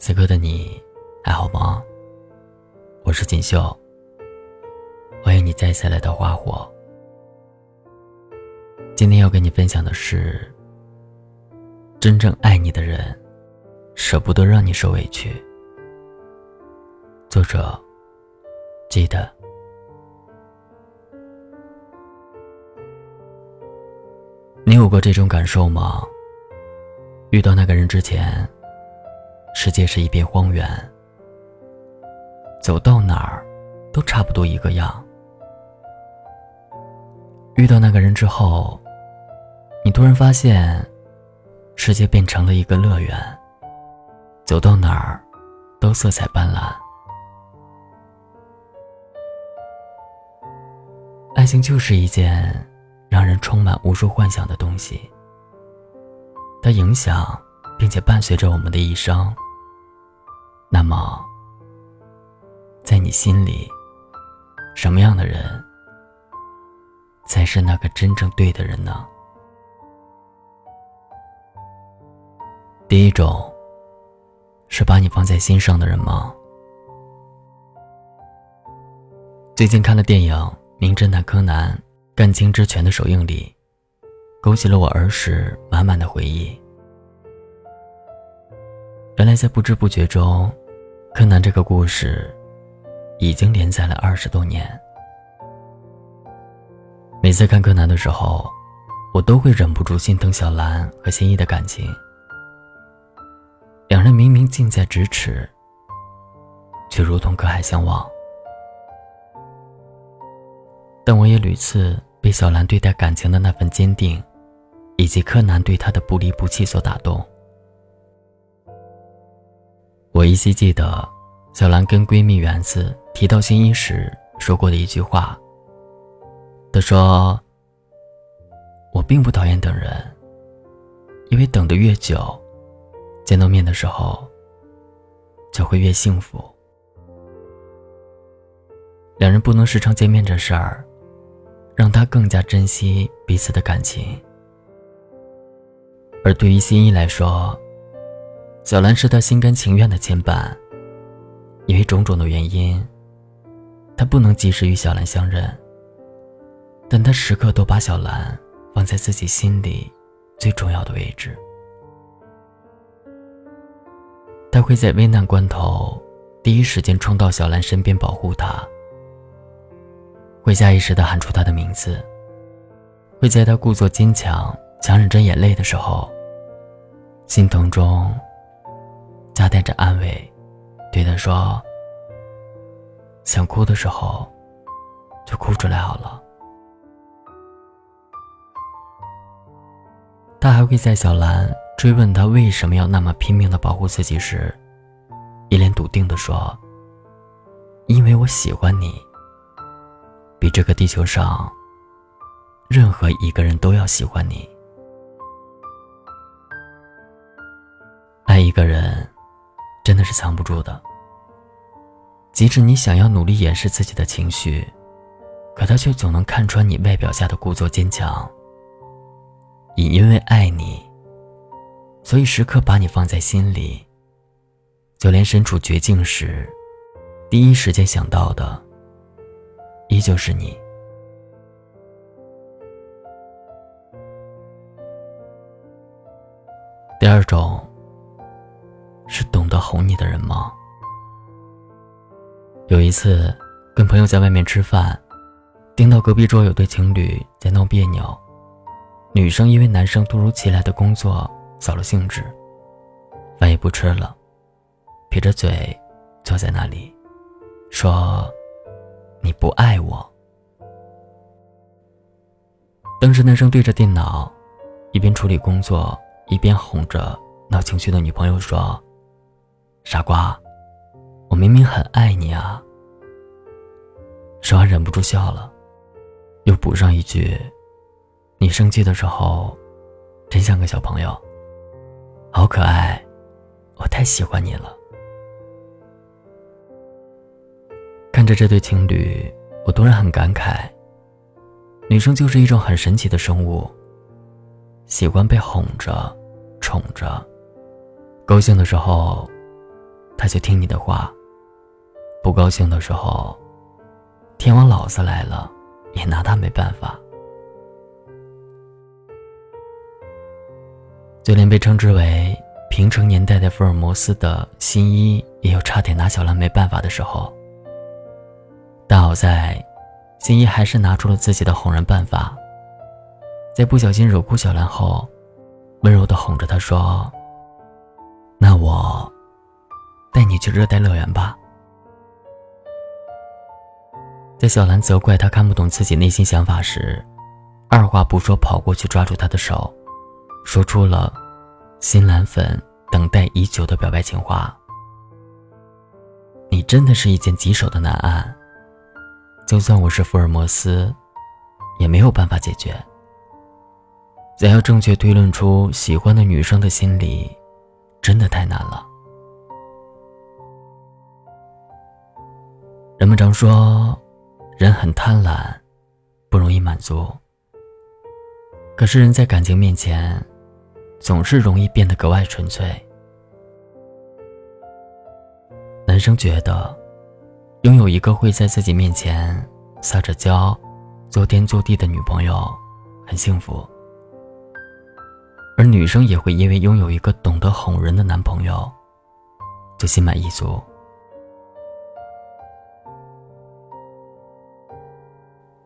此刻的你还好吗？我是锦绣，欢迎你再次来到花火。今天要跟你分享的是：真正爱你的人，舍不得让你受委屈。作者：记得。你有过这种感受吗？遇到那个人之前。世界是一片荒原，走到哪儿都差不多一个样。遇到那个人之后，你突然发现，世界变成了一个乐园，走到哪儿都色彩斑斓。爱情就是一件让人充满无数幻想的东西，它影响。并且伴随着我们的一生。那么，在你心里，什么样的人才是那个真正对的人呢？第一种，是把你放在心上的人吗？最近看了电影《名侦探柯南：干青之拳》的首映礼，勾起了我儿时满满的回忆。原来在不知不觉中，柯南这个故事已经连载了二十多年。每次看柯南的时候，我都会忍不住心疼小兰和新一的感情。两人明明近在咫尺，却如同隔海相望。但我也屡次被小兰对待感情的那份坚定，以及柯南对她的不离不弃所打动。我依稀记得，小兰跟闺蜜园子提到新一时说过的一句话。她说：“我并不讨厌等人，因为等得越久，见到面的时候就会越幸福。两人不能时常见面这事儿，让她更加珍惜彼此的感情。而对于新一来说，”小兰是他心甘情愿的牵绊，因为种种的原因，他不能及时与小兰相认。但他时刻都把小兰放在自己心里最重要的位置。他会在危难关头第一时间冲到小兰身边保护她，会下意识的喊出她的名字，会在她故作坚强、强忍着眼泪的时候，心疼中。夹带着安慰，对他说：“想哭的时候，就哭出来好了。”他还会在小兰追问他为什么要那么拼命的保护自己时，一脸笃定的说：“因为我喜欢你，比这个地球上任何一个人都要喜欢你。”爱一个人。真的是藏不住的。即使你想要努力掩饰自己的情绪，可他却总能看穿你外表下的故作坚强。也因为爱你，所以时刻把你放在心里。就连身处绝境时，第一时间想到的，依旧是你。第二种。哄你的人吗？有一次，跟朋友在外面吃饭，听到隔壁桌有对情侣在闹别扭，女生因为男生突如其来的工作扫了兴致，饭也不吃了，撇着嘴坐在那里，说：“你不爱我。”当时男生对着电脑，一边处理工作，一边哄着闹情绪的女朋友说。傻瓜，我明明很爱你啊！说完忍不住笑了，又补上一句：“你生气的时候，真像个小朋友，好可爱，我太喜欢你了。”看着这对情侣，我突然很感慨：女生就是一种很神奇的生物，喜欢被哄着、宠着，高兴的时候。他就听你的话；不高兴的时候，天王老子来了，也拿他没办法。就连被称之为平成年代的福尔摩斯的新一，也有差点拿小兰没办法的时候。但好在，新一还是拿出了自己的哄人办法。在不小心惹哭小兰后，温柔地哄着她说：“那我带你去热带乐园吧。”在小兰责怪他看不懂自己内心想法时，二话不说跑过去抓住他的手。说出了新蓝粉等待已久的表白情话。你真的是一件棘手的难案，就算我是福尔摩斯，也没有办法解决。想要正确推论出喜欢的女生的心理，真的太难了。人们常说，人很贪婪，不容易满足。可是人在感情面前。总是容易变得格外纯粹。男生觉得，拥有一个会在自己面前撒着娇、做天做地的女朋友很幸福，而女生也会因为拥有一个懂得哄人的男朋友就心满意足。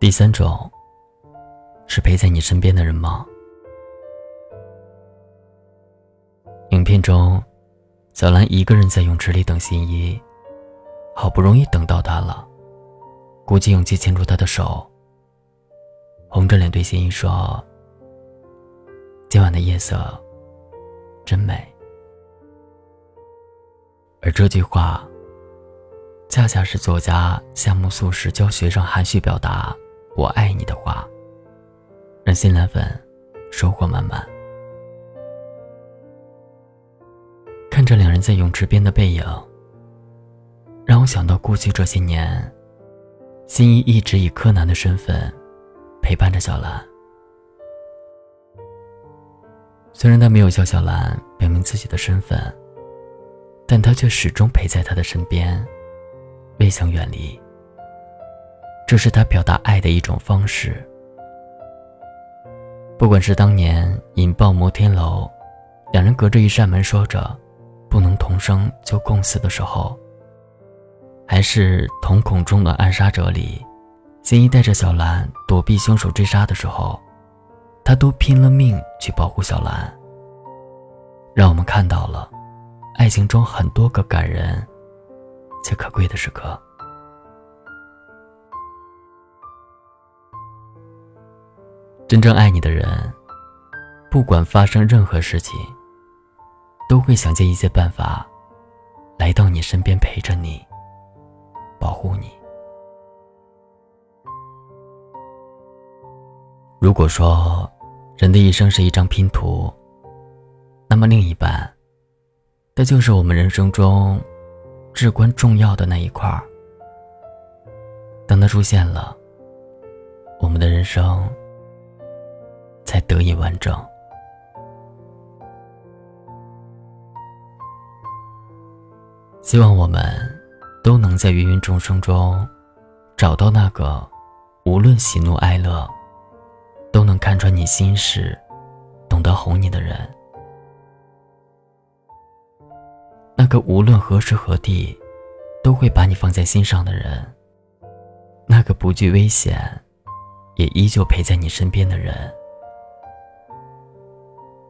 第三种，是陪在你身边的人吗？影片中，小兰一个人在泳池里等新一，好不容易等到他了，鼓起勇气牵住他的手，红着脸对新一说：“今晚的夜色真美。”而这句话，恰恰是作家夏目漱石教学生含蓄表达“我爱你”的话，让新兰粉收获满满。看着两人在泳池边的背影，让我想到过去这些年，新一一直以柯南的身份陪伴着小兰。虽然他没有向小兰表明自己的身份，但他却始终陪在她的身边，未曾远离。这是他表达爱的一种方式。不管是当年引爆摩天楼，两人隔着一扇门说着。不能同生就共死的时候，还是瞳孔中的暗杀者里，新一带着小兰躲避凶手追杀的时候，他都拼了命去保护小兰。让我们看到了爱情中很多个感人且可贵的时刻。真正爱你的人，不管发生任何事情。都会想尽一切办法，来到你身边陪着你，保护你。如果说人的一生是一张拼图，那么另一半，那就是我们人生中至关重要的那一块儿。当他出现了，我们的人生得以完整。希望我们都能在芸芸众生中，找到那个无论喜怒哀乐，都能看穿你心事，懂得哄你的人；那个无论何时何地，都会把你放在心上的人；那个不惧危险，也依旧陪在你身边的人；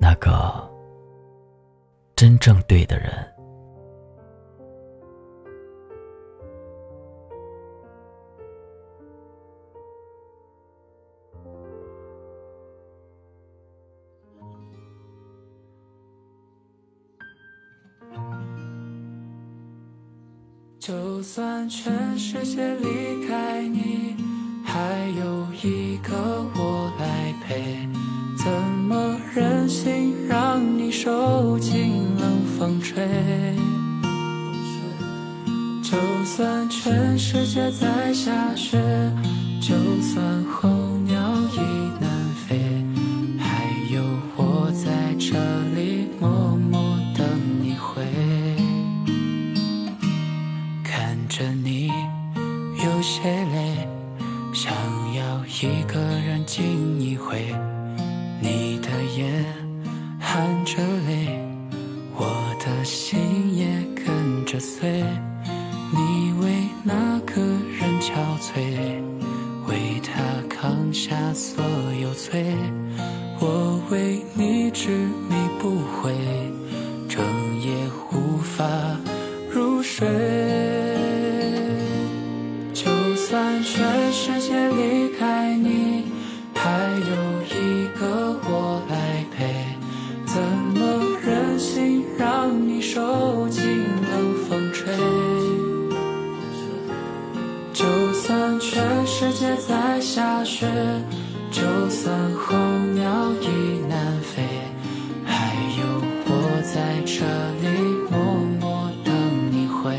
那个真正对的人。就算全世界离开你，还有一个我来陪，怎么忍心让你受尽冷风吹？就算全世界在下雪，你为那个人憔悴？为他扛下所有罪我为你执迷不悔整夜无法入睡就算全世界离开你还有一个我来陪。怎么忍心让你受？雪，就算候鸟已南飞，还有我在这里默默等你回。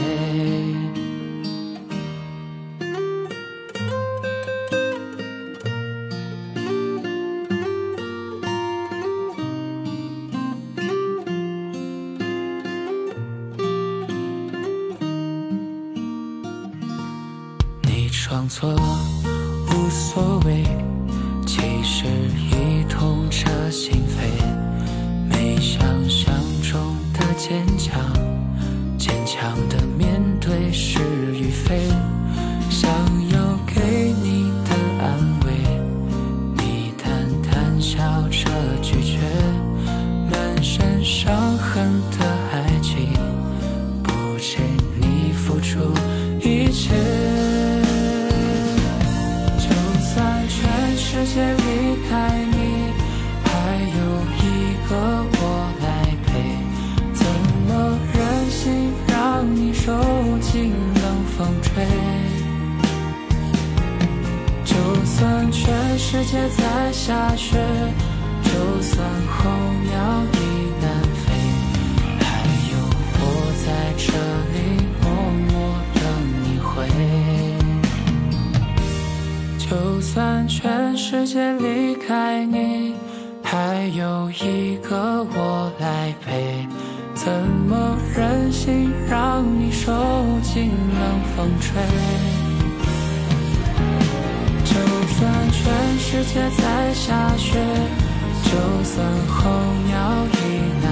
你闯错所谓，其实已痛彻心扉。没想象中的坚强，坚强的面对是与非。和我来陪，怎么忍心让你受尽冷风吹？就算全世界在下雪，就算候鸟已南飞，还有我在这里默默等你回。就算全世界离开你，还有一个我来陪，怎么忍心让你受尽冷风吹？就算全世界在下雪，就算候鸟已南